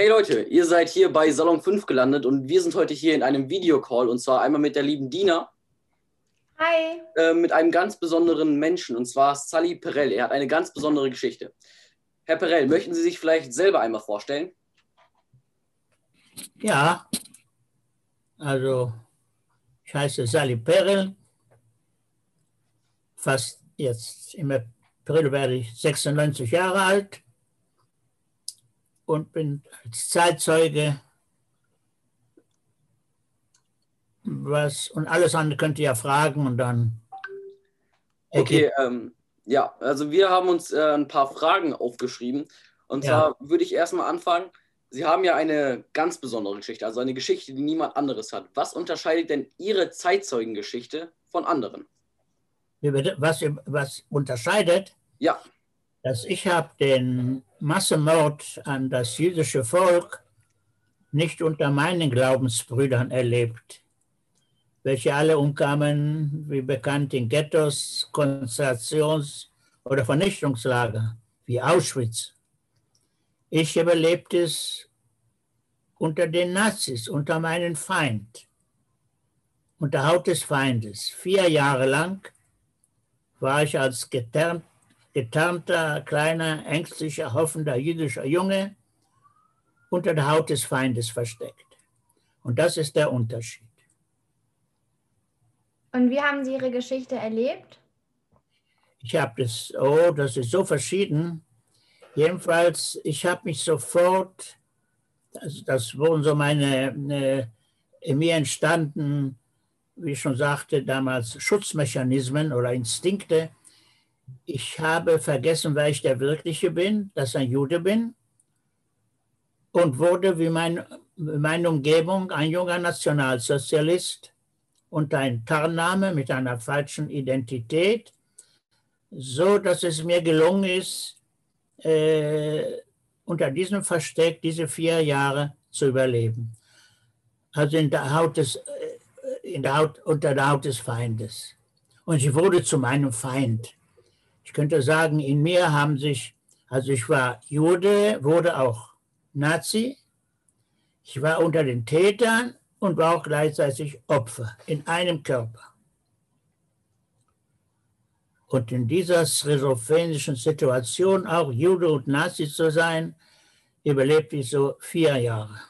Hey Leute, ihr seid hier bei Salon 5 gelandet und wir sind heute hier in einem Videocall und zwar einmal mit der lieben Dina. Hi. Äh, mit einem ganz besonderen Menschen und zwar Sally Perel. Er hat eine ganz besondere Geschichte. Herr Perel, möchten Sie sich vielleicht selber einmal vorstellen? Ja, also ich heiße Sally Perel. Fast jetzt im April werde ich 96 Jahre alt und bin als Zeitzeuge was und alles andere könnt ihr ja fragen und dann. Okay, ähm, ja, also wir haben uns äh, ein paar Fragen aufgeschrieben. Und zwar ja. würde ich erstmal anfangen. Sie haben ja eine ganz besondere Geschichte, also eine Geschichte, die niemand anderes hat. Was unterscheidet denn Ihre Zeitzeugengeschichte von anderen? Was, was unterscheidet? Ja. Dass ich habe den Massenmord an das jüdische Volk nicht unter meinen Glaubensbrüdern erlebt, welche alle umkamen, wie bekannt, in Ghettos, Konzentrations- oder Vernichtungslager, wie Auschwitz. Ich überlebte es unter den Nazis, unter meinem Feind, unter Haut des Feindes. Vier Jahre lang war ich als getarnt getarnter, kleiner, ängstlicher, hoffender jüdischer Junge unter der Haut des Feindes versteckt. Und das ist der Unterschied. Und wie haben Sie Ihre Geschichte erlebt? Ich habe das, oh, das ist so verschieden. Jedenfalls, ich habe mich sofort, das, das wurden so meine, ne, in mir entstanden, wie ich schon sagte, damals Schutzmechanismen oder Instinkte, ich habe vergessen, wer ich der Wirkliche bin, dass ich ein Jude bin und wurde wie mein, meine Umgebung ein junger Nationalsozialist unter einem Tarnname mit einer falschen Identität, so dass es mir gelungen ist, äh, unter diesem Versteck diese vier Jahre zu überleben. Also in der Haut des, äh, in der Haut, unter der Haut des Feindes. Und ich wurde zu meinem Feind. Ich könnte sagen, in mir haben sich, also ich war Jude, wurde auch Nazi, ich war unter den Tätern und war auch gleichzeitig Opfer in einem Körper. Und in dieser schizophrенischen Situation, auch Jude und Nazi zu sein, überlebte ich so vier Jahre.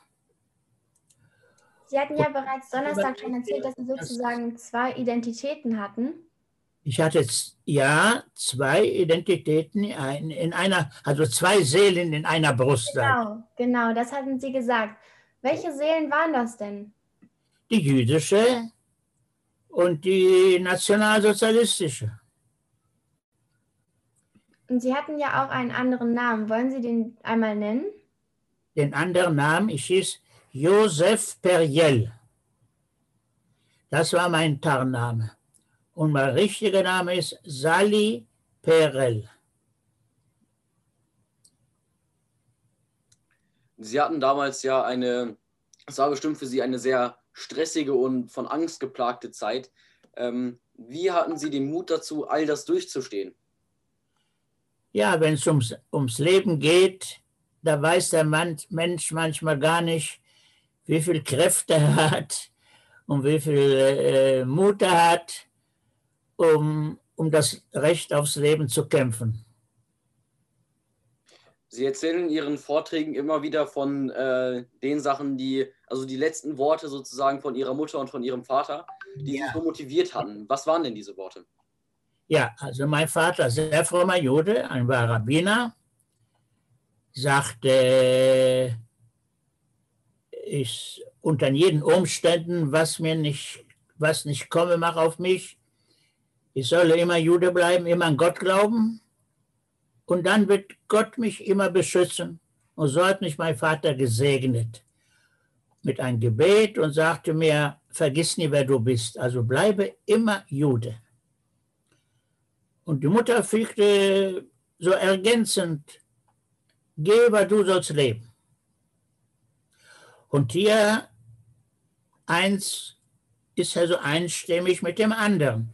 Sie hatten ja bereits Donnerstag schon erzählt, dass Sie sozusagen zwei Identitäten hatten. Ich hatte ja zwei Identitäten in, in einer, also zwei Seelen in einer Brust. Genau, genau, das hatten Sie gesagt. Welche Seelen waren das denn? Die jüdische und die nationalsozialistische. Und Sie hatten ja auch einen anderen Namen. Wollen Sie den einmal nennen? Den anderen Namen, ich hieß Josef Periel. Das war mein Tarnname. Und mein richtiger Name ist Sali Perel. Sie hatten damals ja eine, es war bestimmt für Sie eine sehr stressige und von Angst geplagte Zeit. Ähm, wie hatten Sie den Mut dazu, all das durchzustehen? Ja, wenn es ums, ums Leben geht, da weiß der Mensch manchmal gar nicht, wie viel Kräfte er hat und wie viel äh, Mut er hat um, um das Recht aufs Leben zu kämpfen. Sie erzählen in Ihren Vorträgen immer wieder von äh, den Sachen, die, also die letzten Worte sozusagen von Ihrer Mutter und von Ihrem Vater, die ja. Sie so motiviert hatten. Was waren denn diese Worte? Ja, also mein Vater, sehr frommer Jude, ein wahrer Rabbiner, sagte, ich unter jeden Umständen, was mir nicht, was nicht komme, mach auf mich, ich solle immer Jude bleiben, immer an Gott glauben. Und dann wird Gott mich immer beschützen. Und so hat mich mein Vater gesegnet mit einem Gebet und sagte mir, vergiss nie, wer du bist. Also bleibe immer Jude. Und die Mutter fügte so ergänzend, geh, aber du sollst leben. Und hier eins ist also einstimmig mit dem anderen.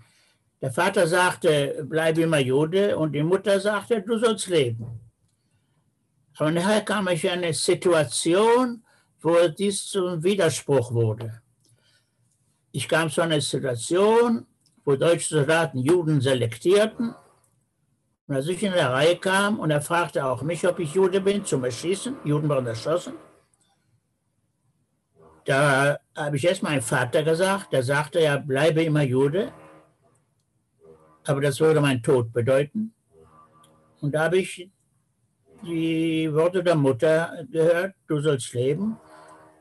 Der Vater sagte, bleib immer Jude und die Mutter sagte, du sollst leben. Aber nachher kam ich in eine Situation, wo dies zum Widerspruch wurde. Ich kam zu einer Situation, wo deutsche Soldaten Juden selektierten. Und als ich in der Reihe kam und er fragte auch mich, ob ich Jude bin, zum Erschießen, Juden wurden erschossen, da habe ich erst meinem Vater gesagt, der sagte, ja, bleibe immer Jude, aber das würde meinen Tod bedeuten. Und da habe ich die Worte der Mutter gehört, du sollst leben.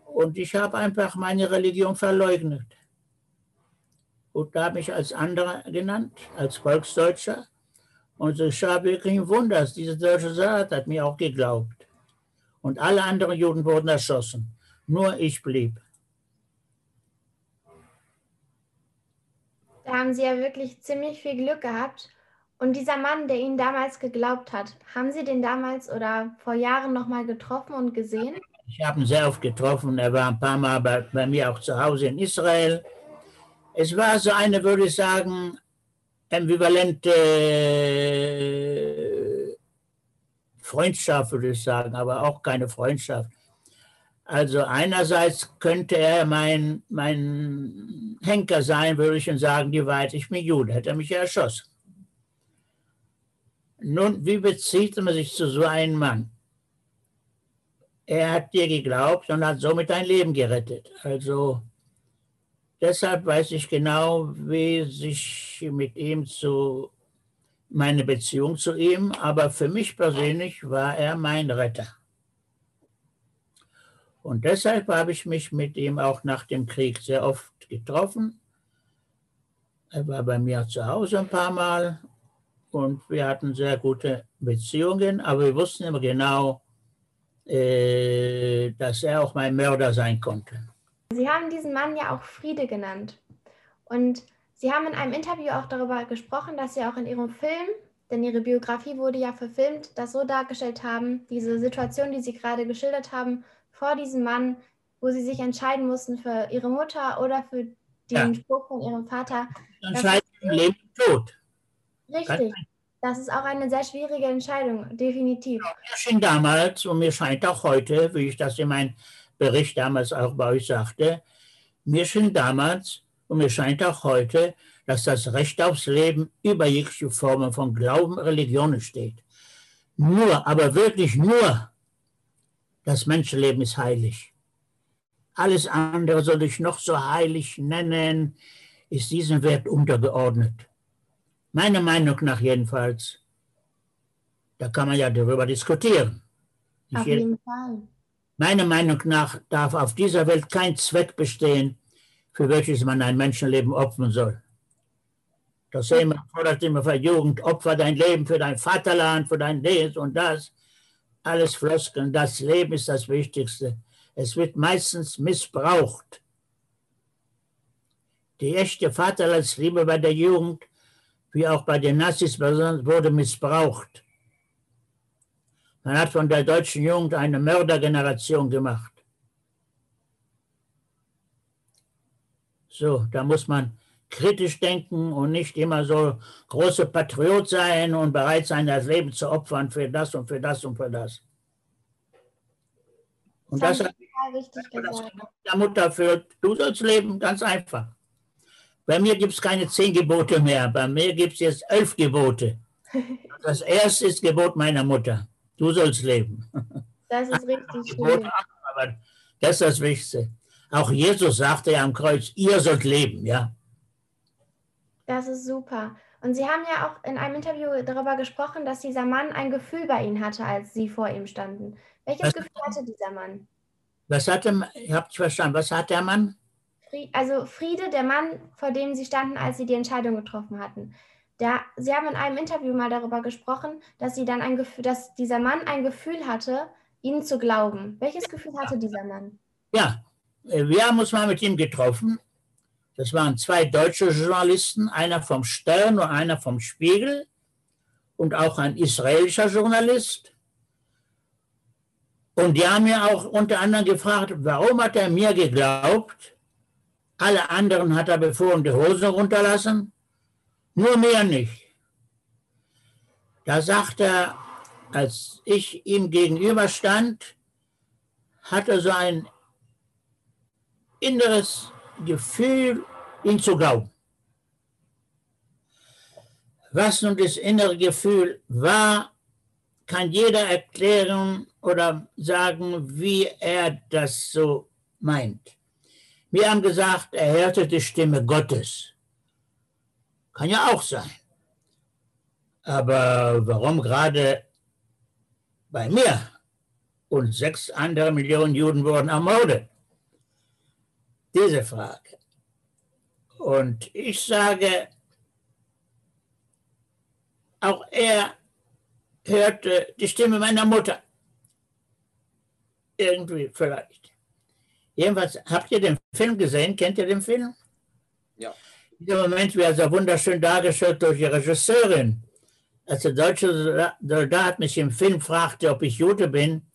Und ich habe einfach meine Religion verleugnet. Und da habe ich als anderer genannt, als Volksdeutscher. Und es war wirklich ein Wunder, dass dieser deutsche Saat hat mir auch geglaubt. Und alle anderen Juden wurden erschossen. Nur ich blieb. Da haben Sie ja wirklich ziemlich viel Glück gehabt. Und dieser Mann, der Ihnen damals geglaubt hat, haben Sie den damals oder vor Jahren nochmal getroffen und gesehen? Ich habe ihn sehr oft getroffen. Er war ein paar Mal bei, bei, mir auch zu Hause in Israel. Es war so eine, würde ich sagen, ambivalente Freundschaft, würde ich sagen, aber auch keine Freundschaft. Also einerseits könnte er mein, mein Henker sein, würde ich schon sagen, die Wahrheit, ich bin Jude, hätte er mich ja erschossen. Nun, wie bezieht man sich zu so einem Mann? Er hat dir geglaubt und hat somit dein Leben gerettet. Also deshalb weiß ich genau, wie sich mit ihm zu meine Beziehung zu ihm, aber für mich persönlich war er mein Retter. Und deshalb habe ich mich mit ihm auch nach dem Krieg sehr oft getroffen. Er war bei mir zu Hause ein paar Mal und wir hatten sehr gute Beziehungen, aber wir wussten immer genau, äh, dass er auch mein Mörder sein konnte. Sie haben diesen Mann ja auch Friede genannt. Und Sie haben in einem Interview auch darüber gesprochen, dass Sie auch in Ihrem Film, denn Ihre Biografie wurde ja verfilmt, das so dargestellt haben, diese Situation, die Sie gerade geschildert haben, vor diesem Mann, wo sie sich entscheiden mussten für ihre Mutter oder für den ja. Spruch von ihrem Vater. Entscheiden Leben und Tod. Richtig. Das ist auch eine sehr schwierige Entscheidung, definitiv. Ja, mir schien damals und mir scheint auch heute, wie ich das in meinem Bericht damals auch bei euch sagte, mir schien damals und mir scheint auch heute, dass das Recht aufs Leben über jegliche Formen von Glauben, Religionen steht. Nur, aber wirklich nur das Menschenleben ist heilig. Alles andere soll ich noch so heilig nennen, ist diesem Wert untergeordnet. Meiner Meinung nach jedenfalls. Da kann man ja darüber diskutieren. Nicht auf jeden Fall. Meiner Meinung nach darf auf dieser Welt kein Zweck bestehen, für welches man ein Menschenleben opfern soll. Das sehen wir, fordert immer für Jugend, opfer dein Leben für dein Vaterland, für dein Dies und das alles Floskeln. Das Leben ist das Wichtigste. Es wird meistens missbraucht. Die echte Vaterlandsliebe bei der Jugend, wie auch bei den Nazis, wurde missbraucht. Man hat von der deutschen Jugend eine Mördergeneration gemacht. So, da muss man kritisch denken und nicht immer so große Patriot sein und bereit sein, das Leben zu opfern für das und für das und für das. Und das, das hat der Mutter führt, du sollst leben, ganz einfach. Bei mir gibt es keine zehn Gebote mehr, bei mir gibt es jetzt elf Gebote. Das erste ist Gebot meiner Mutter, du sollst leben. Das ist richtig schön. Aber das ist das Wichtigste. Auch Jesus sagte ja am Kreuz, ihr sollt leben, ja. Das ist super. Und Sie haben ja auch in einem Interview darüber gesprochen, dass dieser Mann ein Gefühl bei Ihnen hatte, als Sie vor ihm standen. Welches was, Gefühl hatte dieser Mann? Was hatte, ich habe nicht verstanden, was hat der Mann? Also Friede, der Mann, vor dem Sie standen, als Sie die Entscheidung getroffen hatten. Der, Sie haben in einem Interview mal darüber gesprochen, dass, Sie dann ein Gefühl, dass dieser Mann ein Gefühl hatte, Ihnen zu glauben. Welches Gefühl hatte dieser Mann? Ja, äh, wir haben uns mal mit ihm getroffen das waren zwei deutsche Journalisten, einer vom Stern und einer vom Spiegel und auch ein israelischer Journalist. Und die haben mir auch unter anderem gefragt, warum hat er mir geglaubt? Alle anderen hat er befohlen, die Hose runterlassen, nur mir nicht. Da sagt er, als ich ihm gegenüberstand, hat er so ein inneres Gefühl, ihn zu glauben. Was nun das innere Gefühl war, kann jeder erklären oder sagen, wie er das so meint. Wir haben gesagt, er hörte die Stimme Gottes. Kann ja auch sein. Aber warum gerade bei mir und sechs andere Millionen Juden wurden ermordet? Diese Frage. Und ich sage, auch er hörte die Stimme meiner Mutter. Irgendwie vielleicht. Jedenfalls, habt ihr den Film gesehen? Kennt ihr den Film? Ja. Dieser Moment wird so wunderschön dargestellt durch die Regisseurin. Als der deutsche Soldat mich im Film fragte, ob ich Jude bin,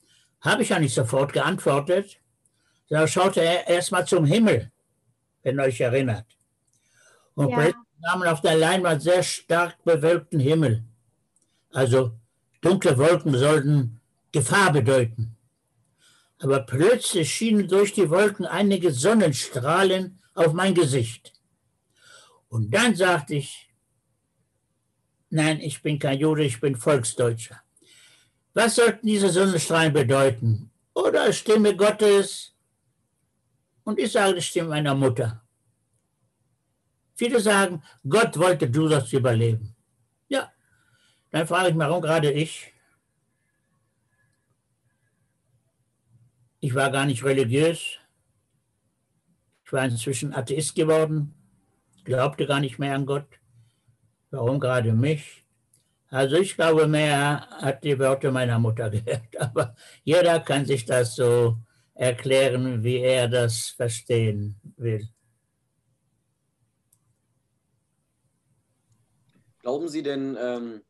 habe ich ja nicht sofort geantwortet. Da schaute er erstmal zum Himmel, wenn ihr euch erinnert. Und ja. plötzlich nahmen auf der Leinwand sehr stark bewölkten Himmel. Also dunkle Wolken sollten Gefahr bedeuten. Aber plötzlich schienen durch die Wolken einige Sonnenstrahlen auf mein Gesicht. Und dann sagte ich, nein, ich bin kein Jude, ich bin Volksdeutscher. Was sollten diese Sonnenstrahlen bedeuten? Oder Stimme Gottes? Und ich sage die Stimme meiner Mutter. Viele sagen, Gott wollte, du sollst überleben. Ja, dann frage ich mich, warum gerade ich? Ich war gar nicht religiös. Ich war inzwischen Atheist geworden, glaubte gar nicht mehr an Gott. Warum gerade mich? Also ich glaube, mehr hat die Worte meiner Mutter gehört. Aber jeder kann sich das so erklären, wie er das verstehen will. Glauben Sie denn, ähm,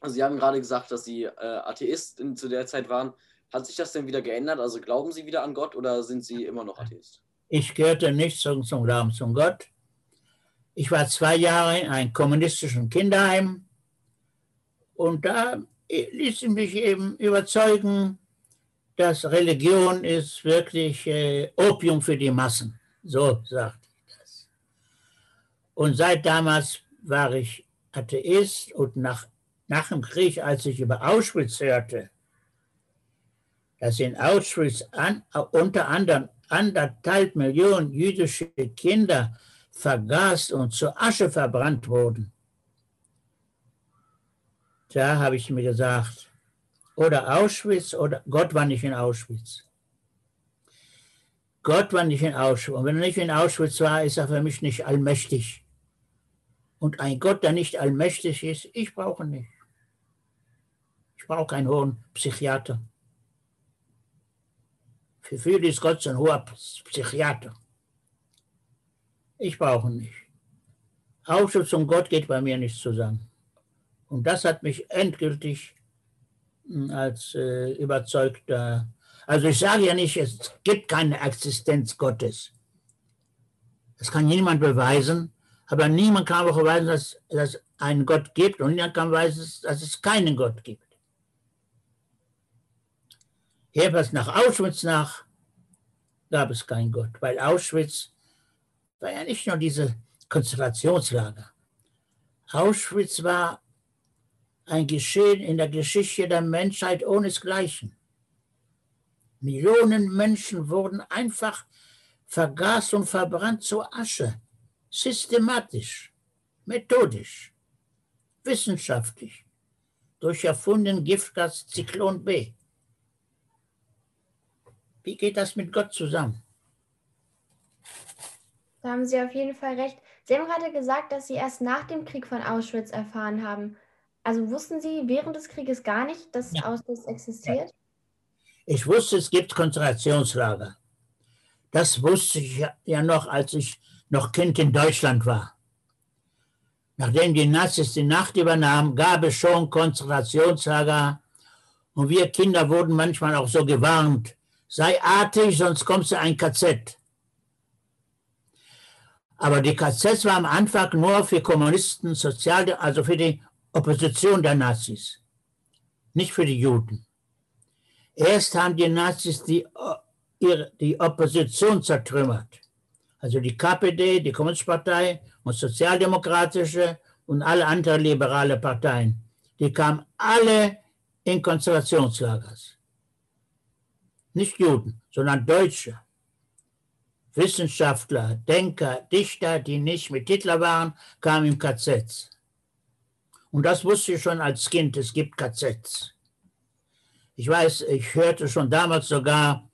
also Sie haben gerade gesagt, dass Sie äh, Atheist in, zu der Zeit waren. Hat sich das denn wieder geändert? Also glauben Sie wieder an Gott oder sind Sie immer noch Atheist? Ich gehörte nicht zum, zum Glauben zum Gott. Ich war zwei Jahre in einem kommunistischen Kinderheim und da ließ ich mich eben überzeugen, dass Religion ist wirklich äh, Opium für die Massen. So sagte ich das. Und seit damals war ich Atheist und nach, nach dem Krieg, als ich über Auschwitz hörte, dass in Auschwitz an, unter anderem anderthalb Millionen jüdische Kinder vergast und zur Asche verbrannt wurden. Da habe ich mir gesagt, oder Auschwitz oder Gott war nicht in Auschwitz. Gott war nicht in Auschwitz. Und wenn er nicht in Auschwitz war, ist er für mich nicht allmächtig. Und ein Gott, der nicht allmächtig ist, ich brauche nicht. Ich brauche keinen hohen Psychiater. Für viele ist Gott so ein hoher Psychiater. Ich brauche nicht. Ausschuss und Gott geht bei mir nicht zusammen. Und das hat mich endgültig als äh, überzeugter. Also ich sage ja nicht, es gibt keine Existenz Gottes. Das kann niemand beweisen, aber niemand kann auch beweisen, dass, es einen Gott gibt und niemand kann beweisen, dass es keinen Gott gibt. Jedenfalls nach Auschwitz nach gab es keinen Gott, weil Auschwitz war ja nicht nur diese Konzentrationslager. Auschwitz war ein Geschehen in der Geschichte der Menschheit ohnesgleichen. Millionen Menschen wurden einfach vergast und verbrannt zur Asche, systematisch, methodisch, wissenschaftlich, durch erfunden Giftgas Zyklon B. Wie geht das mit Gott zusammen? Da haben Sie auf jeden Fall recht. Sie haben gerade gesagt, dass Sie erst nach dem Krieg von Auschwitz erfahren haben. Also wussten Sie während des Krieges gar nicht, dass ja. Auschwitz existiert? Ich wusste, es gibt Konzentrationslager. Das wusste ich ja noch, als ich noch Kind in Deutschland war. Nachdem die Nazis die Nacht übernahmen, gab es schon Konzentrationslager und wir Kinder wurden manchmal auch so gewarnt, sei artig, sonst kommst du ein KZ. Aber die KZs waren am Anfang nur für Kommunisten, Sozial, also für die Opposition der Nazis. nicht für die Juden. Erst haben die Nazis die, die Opposition zertrümmert. Also die KPD, die Kommunistpartei und Sozialdemokratische und alle anderen liberale Parteien. Die kamen alle in Konzentrationslagers. Nicht Juden, sondern Deutsche. Wissenschaftler, Denker, Dichter, die nicht mit Hitler waren, kamen im KZ. Und das wusste ich schon als Kind, es gibt KZs. Ich weiß, ich hörte schon damals sogar,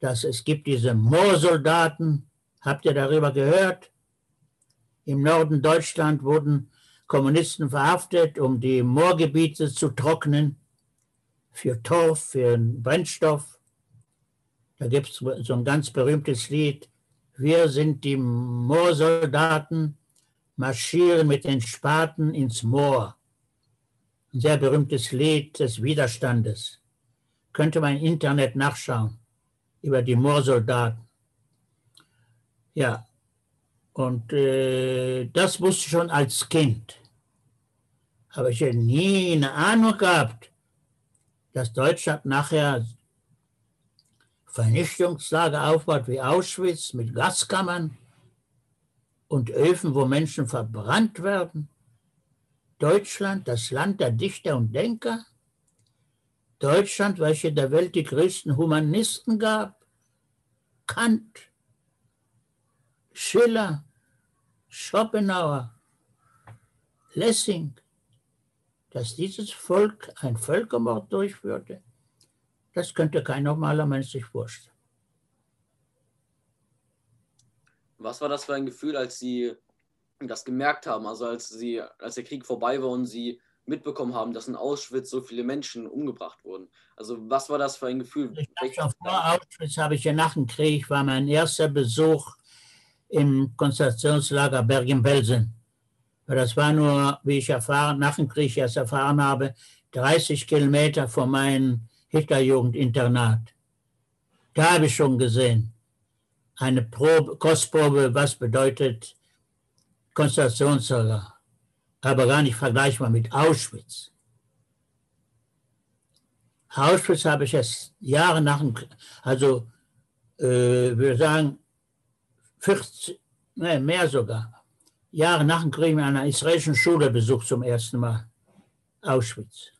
dass es gibt diese Moorsoldaten. Habt ihr darüber gehört? Im Norden Deutschland wurden Kommunisten verhaftet, um die Moorgebiete zu trocknen, für Torf, für Brennstoff. Da gibt es so ein ganz berühmtes Lied. Wir sind die Moorsoldaten, marschieren mit den Spaten ins Moor. Ein sehr berühmtes Lied des Widerstandes. Könnte man im Internet nachschauen über die Moorsoldaten. Ja, und äh, das wusste ich schon als Kind. Aber ich hätte nie eine Ahnung gehabt, dass Deutschland nachher Vernichtungslager aufbaut wie Auschwitz mit Gaskammern und Öfen, wo Menschen verbrannt werden. Deutschland, das Land der Dichter und Denker. Deutschland, welche der Welt die größten Humanisten gab. Kant, Schiller, Schopenhauer, Lessing, dass dieses Volk ein Völkermord durchführte, das könnte kein normaler Mensch sich vorstellen. Was war das für ein Gefühl, als Sie das gemerkt haben, also als Sie, als der Krieg vorbei war und Sie mitbekommen haben, dass in Auschwitz so viele Menschen umgebracht wurden? Also was war das für ein Gefühl? Ich vor Auschwitz habe ich ja nach dem Krieg, war mein erster Besuch im Konzentrationslager Bergen-Belsen. Das war nur, wie ich erfahren, nach dem Krieg erst erfahren habe, 30 Kilometer von meinem Hitlerjugendinternat. Da habe ich schon gesehen, eine Probe, Kostprobe, was bedeutet Konzentrationslager, aber gar nicht vergleichbar mit Auschwitz. Auschwitz habe ich erst Jahre nach dem, also äh, würde sagen 40, nee, mehr sogar, Jahre nach dem Krieg in einer israelischen Schule besucht zum ersten Mal Auschwitz.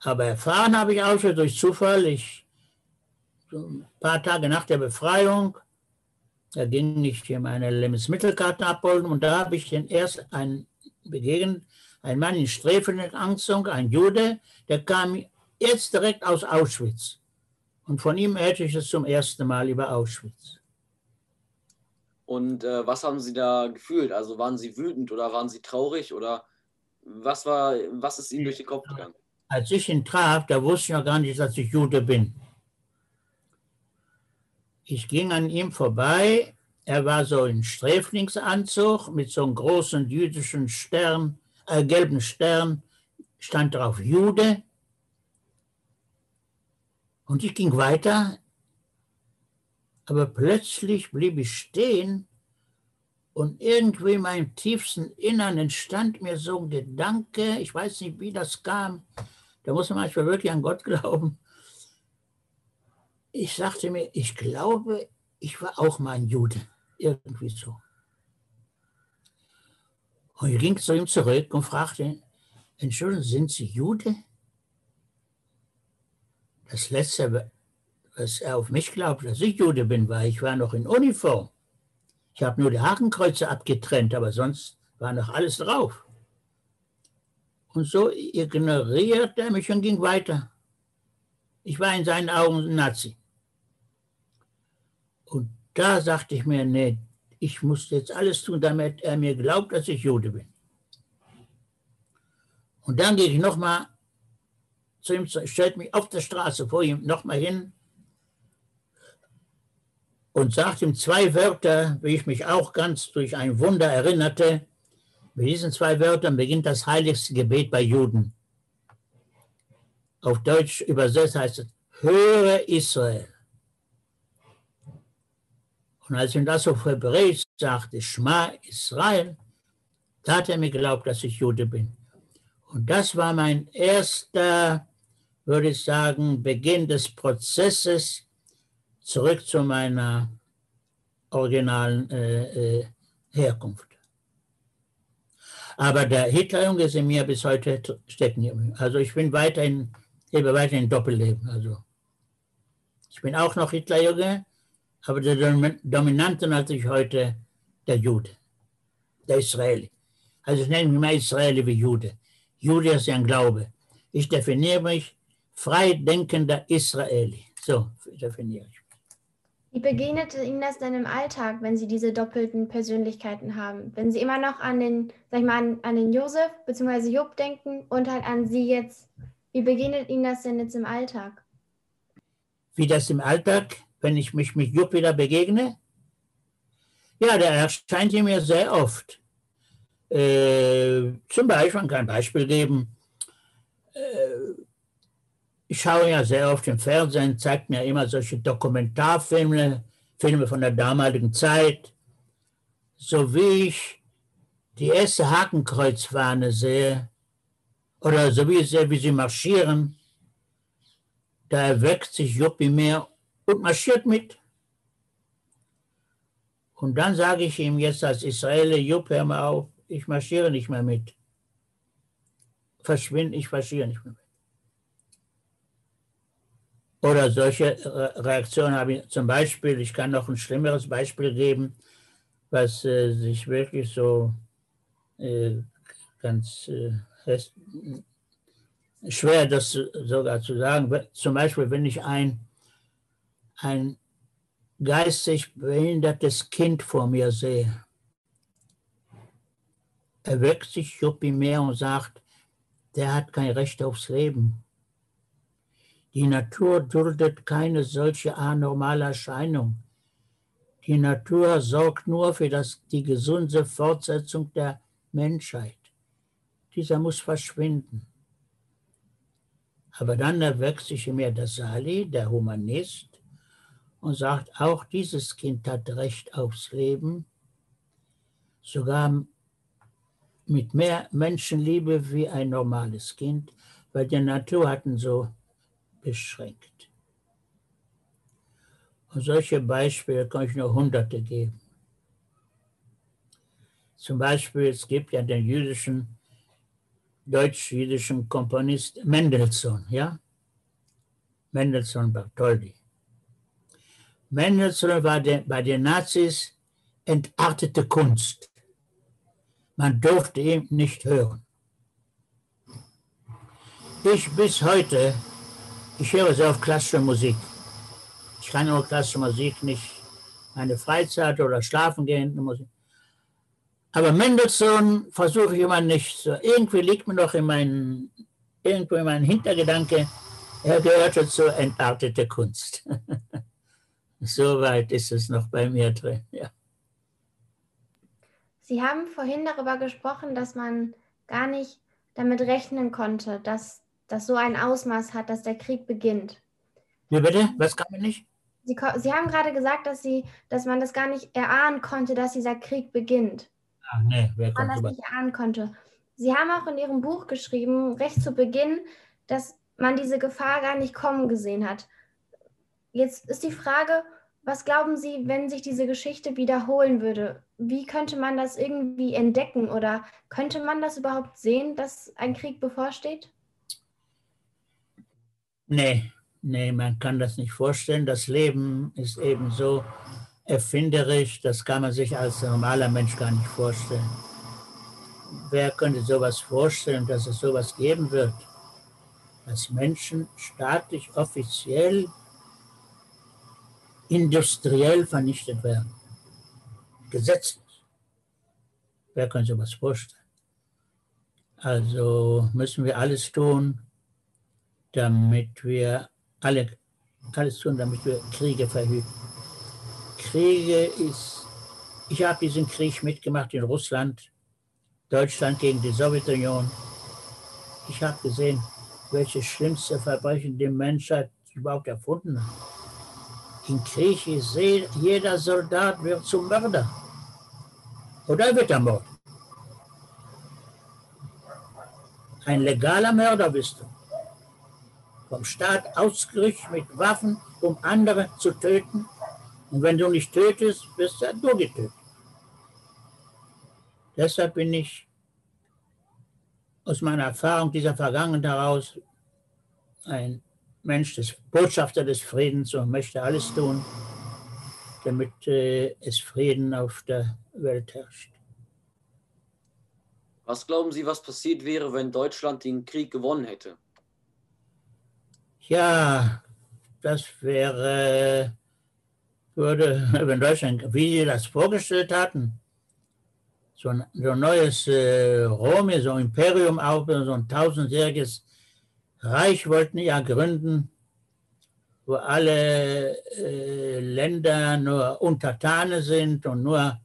Aber erfahren habe ich Auschwitz durch Zufall. Ich ein paar Tage nach der Befreiung, da ging ich hier meine Lebensmittelkarten abholen und da habe ich den erst einen begegnet, ein Mann in Sträfenanzug, ein Jude, der kam jetzt direkt aus Auschwitz. Und von ihm hörte ich es zum ersten Mal über Auschwitz. Und äh, was haben Sie da gefühlt? Also waren Sie wütend oder waren Sie traurig oder was war, was ist Ihnen durch den Kopf gegangen? Als ich ihn traf, da wusste ich noch gar nicht, dass ich Jude bin. Ich ging an ihm vorbei. Er war so in Sträflingsanzug mit so einem großen jüdischen Stern, äh, gelben Stern, stand drauf Jude. Und ich ging weiter, aber plötzlich blieb ich stehen und irgendwie in meinem tiefsten Innern entstand mir so ein Gedanke, ich weiß nicht, wie das kam, da muss man manchmal wirklich an Gott glauben, ich sagte mir, ich glaube, ich war auch mal ein Jude. Irgendwie so. Und ich ging zu ihm zurück und fragte, Entschuldigung, sind Sie Jude? Das Letzte, was er auf mich glaubt, dass ich Jude bin, war, ich war noch in Uniform. Ich habe nur die Hakenkreuze abgetrennt, aber sonst war noch alles drauf. Und so ignorierte er mich und ging weiter. Ich war in seinen Augen ein Nazi. Und da sagte ich mir, nee, ich muss jetzt alles tun, damit er mir glaubt, dass ich Jude bin. Und dann gehe ich nochmal zu ihm, stellt mich auf der Straße vor ihm nochmal hin und sagt ihm zwei Wörter, wie ich mich auch ganz durch ein Wunder erinnerte. Mit diesen zwei Wörtern beginnt das heiligste Gebet bei Juden. Auf Deutsch übersetzt heißt es, höre Israel. Und als ihm das auf Hebräisch sagte, Schma Israel, da hat er mir geglaubt, dass ich Jude bin. Und das war mein erster, würde ich sagen, Beginn des Prozesses zurück zu meiner originalen äh, äh, Herkunft. Aber der Hitlerjunge ist in mir bis heute stecken. Also ich bin weiterhin, lebe weiterhin Doppelleben. Also ich bin auch noch Hitlerjunge, aber der Dominante natürlich heute der Jude, der Israeli. Also ich nenne mich mal Israeli wie Jude. Jude ist ja ein Glaube. Ich definiere mich frei denkender Israeli. So definiere ich. Wie begegnet Ihnen das denn im Alltag, wenn Sie diese doppelten Persönlichkeiten haben? Wenn Sie immer noch an den, sag ich mal, an, an den Josef bzw. Job denken und halt an Sie jetzt, wie begegnet Ihnen das denn jetzt im Alltag? Wie das im Alltag, wenn ich mich mit wieder begegne? Ja, der erscheint mir sehr oft. Äh, zum Beispiel, man kann ein Beispiel geben. Äh, ich schaue ja sehr oft im Fernsehen, zeigt mir immer solche Dokumentarfilme, Filme von der damaligen Zeit. So wie ich die erste Hakenkreuzfahne sehe, oder so wie ich sehe, wie sie marschieren, da erweckt sich Juppi mehr und marschiert mit. Und dann sage ich ihm jetzt als Israeler, Jupp, hör mal auf, ich marschiere nicht mehr mit. Verschwinde, ich marschiere nicht mehr mit. Oder solche Reaktionen habe ich zum Beispiel, ich kann noch ein schlimmeres Beispiel geben, was äh, sich wirklich so äh, ganz äh, schwer, das sogar zu sagen. Zum Beispiel, wenn ich ein, ein geistig behindertes Kind vor mir sehe, erweckt sich Juppie mehr und sagt, der hat kein Recht aufs Leben. Die Natur duldet keine solche anormale Erscheinung. Die Natur sorgt nur für das, die gesunde Fortsetzung der Menschheit. Dieser muss verschwinden. Aber dann erweckt sich in mir der Sali, der Humanist, und sagt, auch dieses Kind hat Recht aufs Leben, sogar mit mehr Menschenliebe wie ein normales Kind, weil die Natur hatten so beschränkt. Und solche Beispiele kann ich nur hunderte geben. Zum Beispiel, es gibt ja den jüdischen, deutsch-jüdischen Komponist Mendelssohn, ja? Mendelssohn Bartholdy. Mendelssohn war de, bei den Nazis entartete Kunst. Man durfte ihn nicht hören. Ich bis heute ich höre sehr auf klassische Musik. Ich kann nur klassische Musik nicht meine Freizeit oder schlafen gehen. Aber Mendelssohn versuche ich immer nicht. So, irgendwie liegt mir noch in meinen, irgendwo in meinem Hintergedanke, er gehörte zur entartete Kunst. so weit ist es noch bei mir drin, ja. Sie haben vorhin darüber gesprochen, dass man gar nicht damit rechnen konnte, dass das so ein Ausmaß hat, dass der Krieg beginnt. Wie bitte? Was kann man nicht? Sie, Sie haben gerade gesagt, dass, Sie, dass man das gar nicht erahnen konnte, dass dieser Krieg beginnt. Ach nee, wer man das nicht erahnen konnte. Sie haben auch in Ihrem Buch geschrieben, recht zu Beginn, dass man diese Gefahr gar nicht kommen gesehen hat. Jetzt ist die Frage, was glauben Sie, wenn sich diese Geschichte wiederholen würde? Wie könnte man das irgendwie entdecken oder könnte man das überhaupt sehen, dass ein Krieg bevorsteht? Nee, nee, man kann das nicht vorstellen. Das Leben ist eben so erfinderisch, das kann man sich als normaler Mensch gar nicht vorstellen. Wer könnte sowas vorstellen, dass es sowas geben wird? Dass Menschen staatlich, offiziell, industriell vernichtet werden. Gesetzlich. Wer könnte sowas vorstellen? Also müssen wir alles tun, damit wir alle, alles tun, damit wir Kriege verhüten. Kriege ist, ich habe diesen Krieg mitgemacht in Russland, Deutschland gegen die Sowjetunion. Ich habe gesehen, welche schlimmste Verbrechen die Menschheit überhaupt erfunden hat. Im Krieg ist jeder Soldat wird zum Mörder. Oder wird er Mord? ein legaler Mörder bist du. Vom Staat ausgerüstet mit Waffen, um andere zu töten. Und wenn du nicht tötest, wirst du getötet. Deshalb bin ich aus meiner Erfahrung dieser Vergangenheit heraus ein Mensch, des Botschafter des Friedens und möchte alles tun, damit äh, es Frieden auf der Welt herrscht. Was glauben Sie, was passiert wäre, wenn Deutschland den Krieg gewonnen hätte? Ja, das wäre, würde, wenn Deutschland, wie Sie das vorgestellt hatten, so ein, so ein neues äh, Rom, so ein Imperium auf, so ein tausendjähriges Reich wollten ja gründen, wo alle äh, Länder nur Untertane sind und nur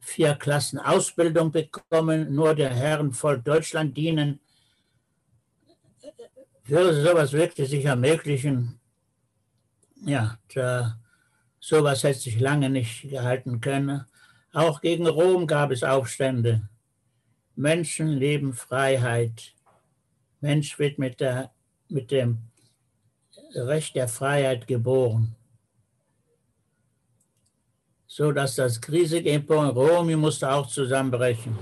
vier Klassen Ausbildung bekommen, nur der Herrenvolk Deutschland dienen. Würde sowas wirklich sich ermöglichen? Ja, da, sowas hätte sich lange nicht gehalten können. Auch gegen Rom gab es Aufstände. Menschen leben Freiheit. Mensch wird mit, der, mit dem Recht der Freiheit geboren so dass das riesige Emporium Rom musste auch zusammenbrechen.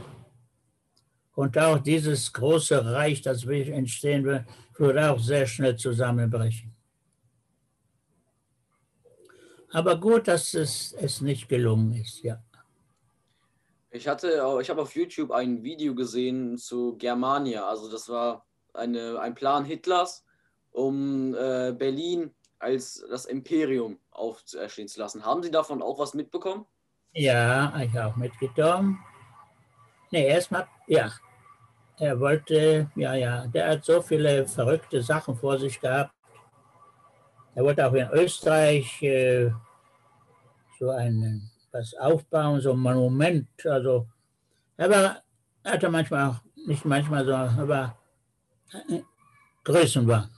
Und auch dieses große Reich, das entstehen wird, würde auch sehr schnell zusammenbrechen. Aber gut, dass es, es nicht gelungen ist, ja. Ich hatte, ich habe auf YouTube ein Video gesehen zu Germania. Also das war eine, ein Plan Hitlers, um äh, Berlin als das Imperium auferstehen zu lassen. Haben Sie davon auch was mitbekommen? Ja, ich habe auch mitgekommen. Nee, erstmal, ja. Er wollte, ja, ja, der hat so viele verrückte Sachen vor sich gehabt. Er wollte auch in Österreich äh, so ein, was aufbauen, so ein Monument. Also, er war, hatte manchmal auch, nicht manchmal so, aber Größenwahn.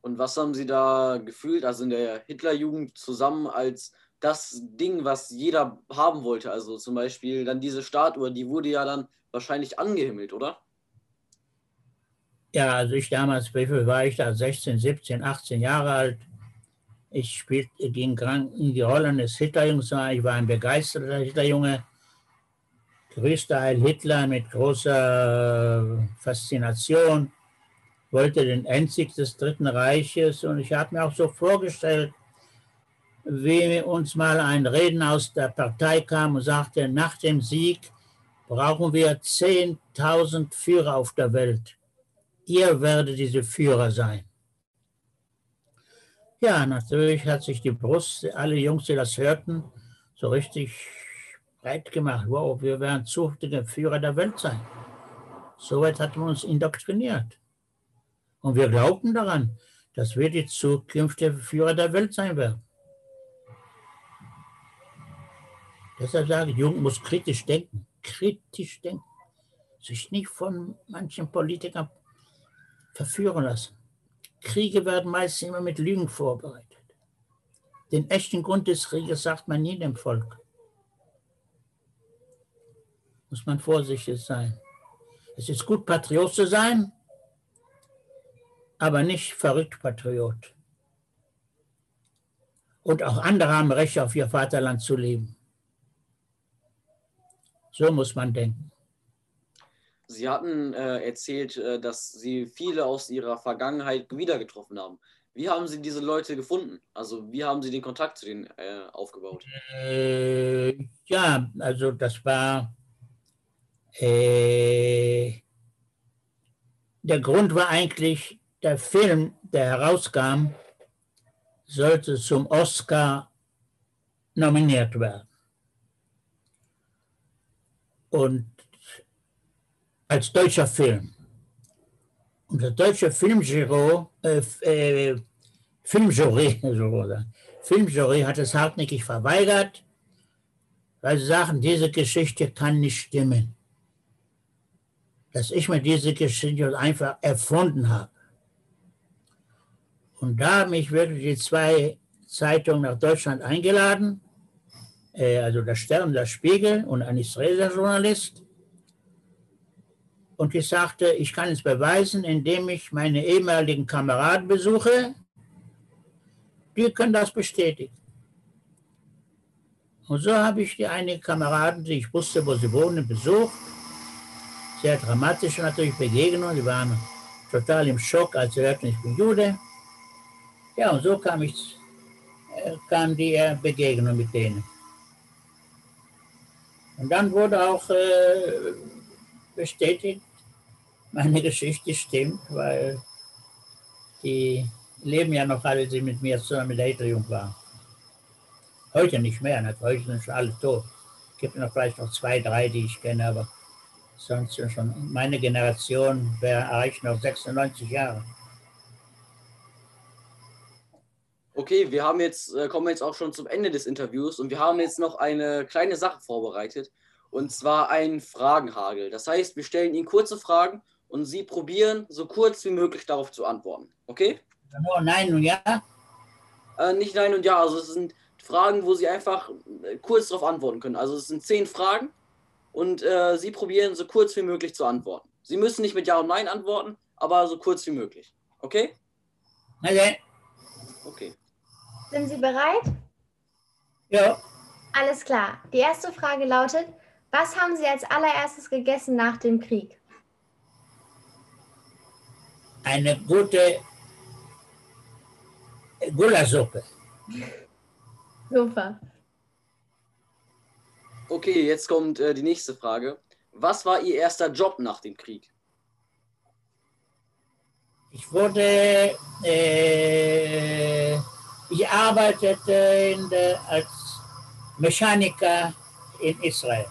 Und was haben Sie da gefühlt, also in der Hitlerjugend zusammen als das Ding, was jeder haben wollte? Also zum Beispiel dann diese Statue, die wurde ja dann wahrscheinlich angehimmelt, oder? Ja, also ich damals, wie viel war ich da? 16, 17, 18 Jahre alt. Ich spielte, ging in die Rolle des Hitlerjungs. Ich war ein begeisterter Hitlerjunge. Grüßte Heil Hitler mit großer Faszination wollte den Endsieg des Dritten Reiches. Und ich habe mir auch so vorgestellt, wie uns mal ein Redner aus der Partei kam und sagte, nach dem Sieg brauchen wir 10.000 Führer auf der Welt. Ihr werdet diese Führer sein. Ja, natürlich hat sich die Brust, alle Jungs, die das hörten, so richtig breit gemacht. Wow, wir werden zukünftige Führer der Welt sein. Soweit hat man uns indoktriniert. Und wir glaubten daran, dass wir die zukünftigen Führer der Welt sein werden. Deshalb sage ich, Jugend muss kritisch denken. Kritisch denken. Sich nicht von manchen Politikern verführen lassen. Kriege werden meist immer mit Lügen vorbereitet. Den echten Grund des Krieges sagt man nie dem Volk. Muss man vorsichtig sein. Es ist gut, Patriot zu sein, aber nicht verrückt Patriot. Und auch andere haben Recht auf ihr Vaterland zu leben. So muss man denken. Sie hatten äh, erzählt, äh, dass Sie viele aus Ihrer Vergangenheit wieder getroffen haben. Wie haben Sie diese Leute gefunden? Also wie haben Sie den Kontakt zu denen äh, aufgebaut? Äh, ja, also das war äh, der Grund war eigentlich, der Film, der herauskam, sollte zum Oscar nominiert werden. Und als deutscher Film. Und das deutsche Filmjury, äh, äh, Filmjury, Filmjury hat es hartnäckig verweigert, weil sie sagen, diese Geschichte kann nicht stimmen. Dass ich mir diese Geschichte einfach erfunden habe. Und da haben mich wirklich die zwei Zeitungen nach Deutschland eingeladen, äh, also der Stern, der Spiegel und ein israelischer Journalist. Und ich sagte, ich kann es beweisen, indem ich meine ehemaligen Kameraden besuche. Die können das bestätigen. Und so habe ich die einigen Kameraden, die ich wusste, wo sie wohnen, besucht. Sehr dramatische natürlich Begegnungen. Die waren total im Schock, als sie hörten, ich bin Jude. Ja, und so kam, ich, äh, kam die äh, Begegnung mit denen. Und dann wurde auch äh, bestätigt, meine Geschichte stimmt, weil die leben ja noch alle, die mit mir zusammen mit der Hitlerjugend waren. Heute nicht mehr, nicht? heute sind schon alle tot. Es gibt noch vielleicht noch zwei, drei, die ich kenne, aber sonst schon meine Generation wäre erreicht noch 96 Jahre. Okay, wir haben jetzt, äh, kommen jetzt auch schon zum Ende des Interviews und wir haben jetzt noch eine kleine Sache vorbereitet und zwar ein Fragenhagel. Das heißt, wir stellen Ihnen kurze Fragen und Sie probieren so kurz wie möglich darauf zu antworten. Okay? Nur nein und ja? Äh, nicht nein und ja, also es sind Fragen, wo Sie einfach äh, kurz darauf antworten können. Also es sind zehn Fragen und äh, Sie probieren so kurz wie möglich zu antworten. Sie müssen nicht mit Ja und Nein antworten, aber so kurz wie möglich. Okay? Okay. Okay. Sind Sie bereit? Ja. Alles klar. Die erste Frage lautet, was haben Sie als allererstes gegessen nach dem Krieg? Eine gute Gulasuppe. Super. Okay, jetzt kommt äh, die nächste Frage. Was war Ihr erster Job nach dem Krieg? Ich wurde, äh, ich arbeitete der, als Mechaniker in Israel.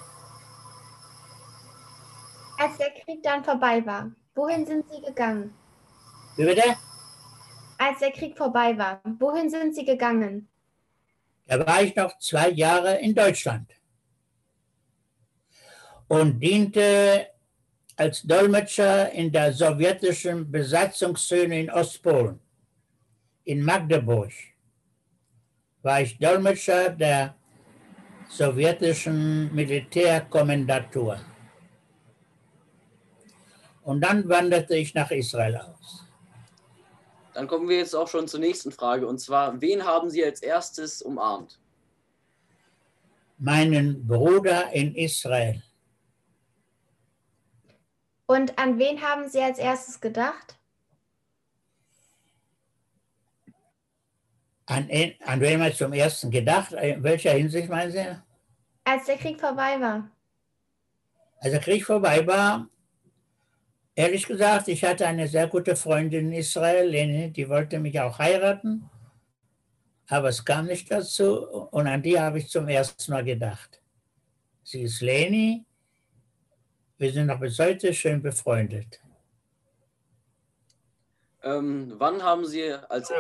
Als der Krieg dann vorbei war, wohin sind Sie gegangen? Wie bitte? Als der Krieg vorbei war, wohin sind Sie gegangen? Da war ich noch zwei Jahre in Deutschland und diente als Dolmetscher in der sowjetischen Besatzungszone in Ostpolen. In Magdeburg war ich Dolmetscher der sowjetischen Militärkommandatur. Und dann wanderte ich nach Israel aus. Dann kommen wir jetzt auch schon zur nächsten Frage. Und zwar, wen haben Sie als erstes umarmt? Meinen Bruder in Israel. Und an wen haben Sie als erstes gedacht? An, an wen habe ich zum ersten gedacht? In welcher Hinsicht meinen Sie? Als der Krieg vorbei war. Als der Krieg vorbei war, Ehrlich gesagt, ich hatte eine sehr gute Freundin in Israel, die wollte mich auch heiraten, aber es kam nicht dazu und an die habe ich zum ersten Mal gedacht. Sie ist Leni, wir sind noch bis heute schön befreundet. Ähm, wann haben Sie als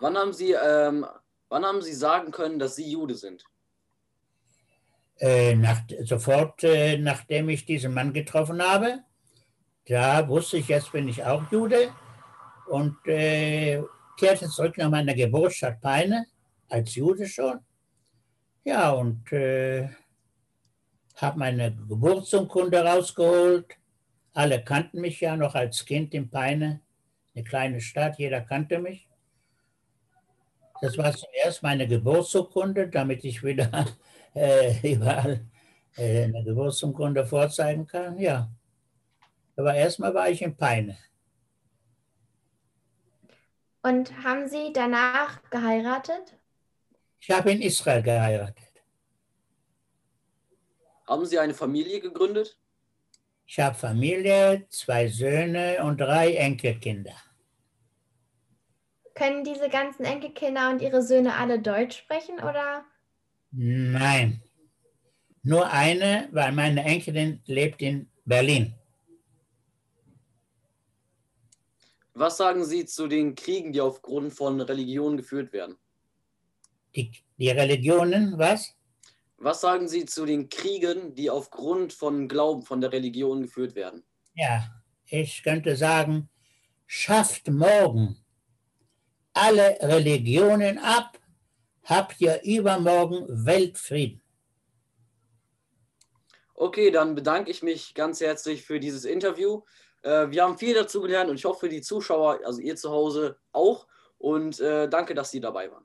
wann haben Sie ähm, wann haben Sie sagen können, dass Sie Jude sind? Äh, nach, sofort, äh, nachdem ich diesen Mann getroffen habe da wusste ich, jetzt bin ich auch Jude und äh, kehrte zurück nach meiner Geburtsstadt Peine, als Jude schon. Ja, und äh, habe meine Geburtsurkunde rausgeholt. Alle kannten mich ja noch als Kind in Peine, eine kleine Stadt, jeder kannte mich. Das war zuerst meine Geburtsurkunde, damit ich wieder äh, überall äh, eine Geburtsurkunde vorzeigen kann. Ja. Aber erstmal war ich in Peine. Und haben Sie danach geheiratet? Ich habe in Israel geheiratet. Haben Sie eine Familie gegründet? Ich habe Familie, zwei Söhne und drei Enkelkinder. Können diese ganzen Enkelkinder und ihre Söhne alle Deutsch sprechen oder? Nein. Nur eine, weil meine Enkelin lebt in Berlin. Was sagen Sie zu den Kriegen, die aufgrund von Religion geführt werden? Die, die Religionen, was? Was sagen Sie zu den Kriegen, die aufgrund von Glauben, von der Religion geführt werden? Ja, ich könnte sagen, schafft morgen alle Religionen ab, habt ihr übermorgen Weltfrieden. Okay, dann bedanke ich mich ganz herzlich für dieses Interview. Äh, wir haben viel dazu gelernt und ich hoffe, die Zuschauer, also ihr zu Hause auch. Und äh, danke, dass Sie dabei waren.